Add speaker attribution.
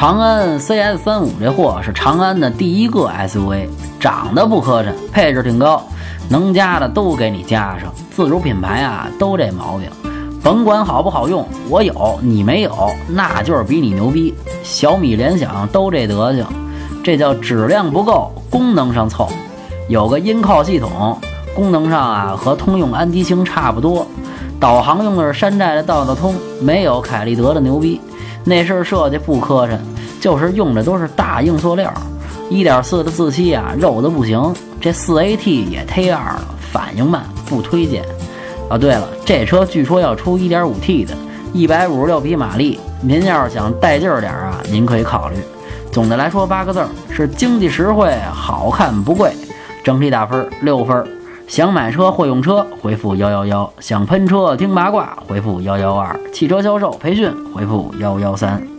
Speaker 1: 长安 CS 三五这货是长安的第一个 SUV，长得不磕碜，配置挺高，能加的都给你加上。自主品牌啊，都这毛病，甭管好不好用，我有你没有，那就是比你牛逼。小米、联想都这德行，这叫质量不够，功能上凑。有个音靠系统，功能上啊和通用安吉星差不多。导航用的是山寨的道道通，没有凯立德的牛逼。内饰设计不磕碜，就是用的都是大硬塑料。1.4的自吸啊，肉的不行。这 4AT 也忒二了，反应慢，不推荐。啊，对了，这车据说要出 1.5T 的，156匹马力。您要是想带劲儿点儿啊，您可以考虑。总的来说，八个字儿是经济实惠，好看不贵。整体打分六分。想买车或用车，回复幺幺幺；想喷车听八卦，回复幺幺二；汽车销售培训，回复幺幺三。